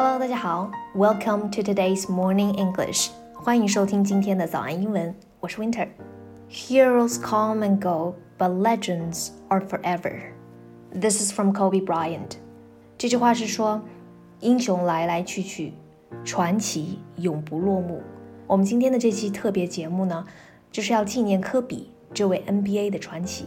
Hello，大家好，Welcome to today's morning English，欢迎收听今天的早安英文，我是 Winter。Heroes come and go, but legends are forever. This is from Kobe Bryant。这句话是说，英雄来来去去，传奇永不落幕。我们今天的这期特别节目呢，就是要纪念科比这位 NBA 的传奇。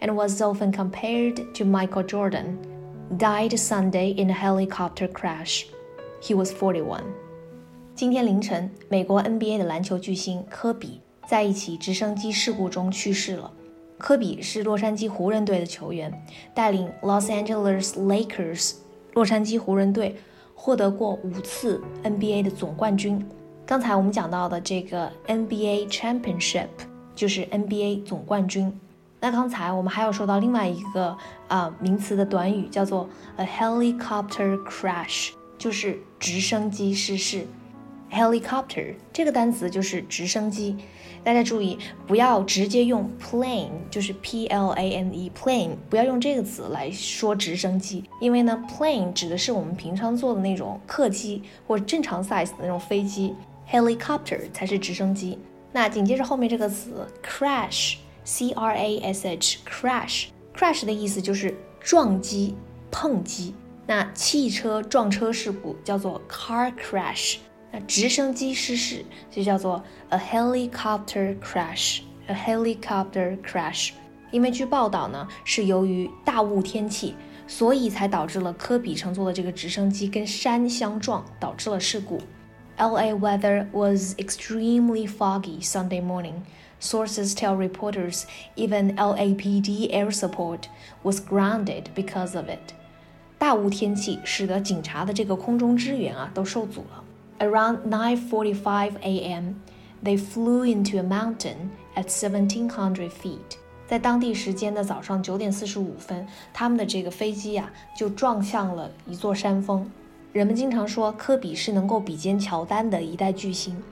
and was often compared to Michael Jordan, died Sunday in a helicopter crash. He was 41. 今天凌晨，美国 NBA 的篮球巨星科比在一起直升机事故中去世了。科比是洛杉矶湖人队的球员，带领 Los Angeles Lakers 洛杉矶湖人队获得过五次 NBA 的总冠军。刚才我们讲到的这个 NBA Championship 就是 NBA 总冠军。 那刚才我们还有说到另外一个啊、名词的短语，叫做 a helicopter crash，就是直升机失事。helicopter 这个单词就是直升机，大家注意不要直接用 plane，就是 p l a n e plane，不要用这个词来说直升机，因为呢 plane 指的是我们平常坐的那种客机或正常 size 的那种飞机，helicopter 才是直升机。那紧接着后面这个词 crash。C R A S H crash crash 的意思就是撞击、碰击。那汽车撞车事故叫做 car crash，那直升机失事就叫做 a helicopter crash。a helicopter crash。因为据报道呢，是由于大雾天气，所以才导致了科比乘坐的这个直升机跟山相撞，导致了事故。LA weather was extremely foggy Sunday morning. Sources tell reporters even LAPD air support was grounded because of it. 大雾天气使得警察的这个空中支援啊都受阻了。Around 9:45 a.m., they flew into a mountain at 1,700 feet. 在当地时间的早上九点四十五分，他们的这个飞机呀、啊、就撞向了一座山峰。人们经常说科比是能够比肩乔丹的一代巨星。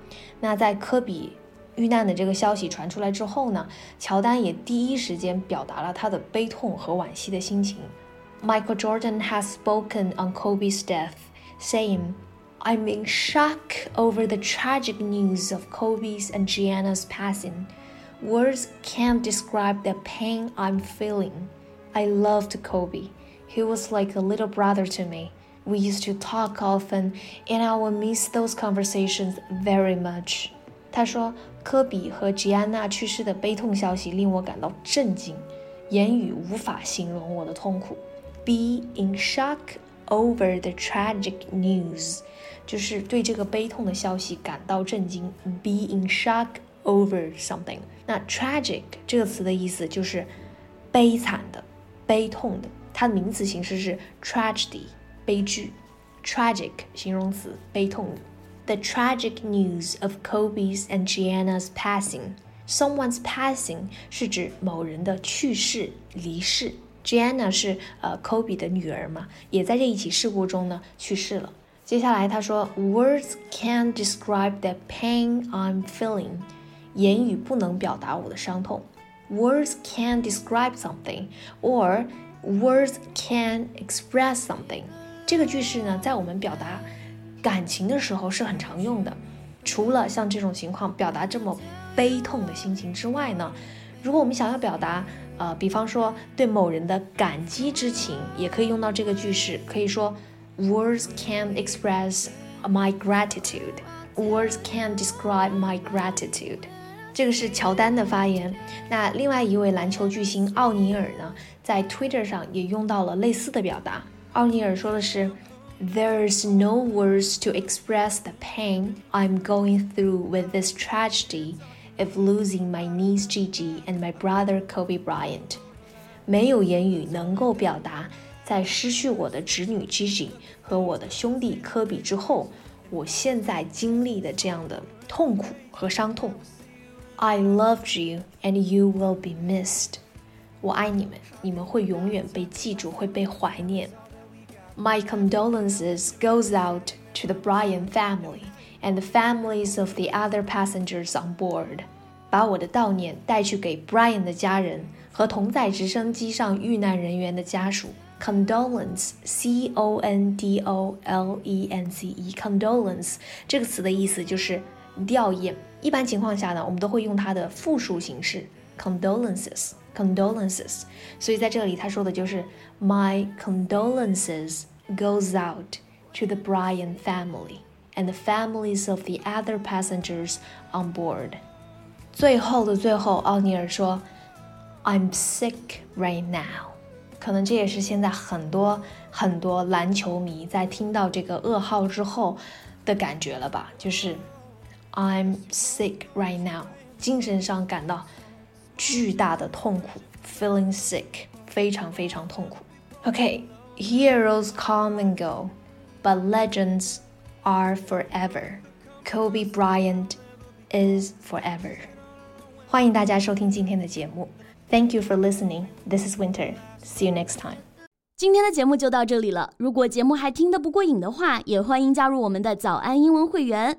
那在科比 遇难的这个消息传出来之后呢，乔丹也第一时间表达了他的悲痛和惋惜的心情。Michael Jordan has spoken on Kobe's death, saying, "I'm in shock over the tragic news of Kobe's and Gianna's passing. Words can't describe the pain I'm feeling. I loved Kobe. He was like a little brother to me." We used to talk often, and I will miss those conversations very much. 他说，科比和吉安娜去世的悲痛消息令我感到震惊，言语无法形容我的痛苦。Be in shock over the tragic news，就是对这个悲痛的消息感到震惊。Be in shock over something。那 tragic 这个词的意思就是悲惨的、悲痛的，它的名词形式是 tragedy。悲剧，tragic 形容词，悲痛的。The tragic news of Kobe's and Gianna's passing. Someone's passing 是指某人的去世、离世。Gianna 是呃 Kobe 的女儿嘛，也在这一起事故中呢去世了。接下来他说，Words can't describe the pain I'm feeling. 言语不能表达我的伤痛。Words can't describe something, or words can express something. 这个句式呢，在我们表达 感情的时候是很常用的。除了像这种情况表达这么悲痛的心情之外呢，如果我们想要表达，呃，比方说对某人的感激之情，也可以用到这个句式。可以说，Words can express my gratitude. Words can describe my gratitude. 这个是乔丹的发言。那另外一位篮球巨星奥尼尔呢，在 Twitter 上也用到了类似的表达。奥尼尔说的是 ，There's no words to express the pain I'm going through with this tragedy of losing my niece Gigi and my brother Kobe Bryant。没有言语能够表达 在失去我的侄女 Gigi 和我的兄弟科比之后，我现在经历的这样的痛苦和伤痛。I loved you and you will be missed。我爱你们，你们会永远被记住，会被怀念。 My condolences goes out to the Bryan family and the families of the other passengers on board。把我的悼念带去给 Brian 的家人和同在直升机上遇难人员的家属。Condolence，C O N D O L E N C E，condolence 这个词的意思就是吊唁。一般情况下呢，我们都会用它的复数形式 condolences condolences。所以在这里他说的就是 My condolences goes out to the Bryant family and the families of the other passengers on board。最后的最后，奥尼尔说：“I'm sick right now。”可能这也是现在很多很多篮球迷在听到这个噩耗之后的感觉了吧？就是 I'm sick right now，精神上感到巨大的痛苦，feeling sick，非常非常痛苦。OK，heroes come and go，but legends are forever。Kobe Bryant is forever。欢迎大家收听今天的节目。Thank you for listening. This is Winter. See you next time. 今天的节目就到这里了。如果节目还听得不过瘾的话，也欢迎加入我们的早安英文会员。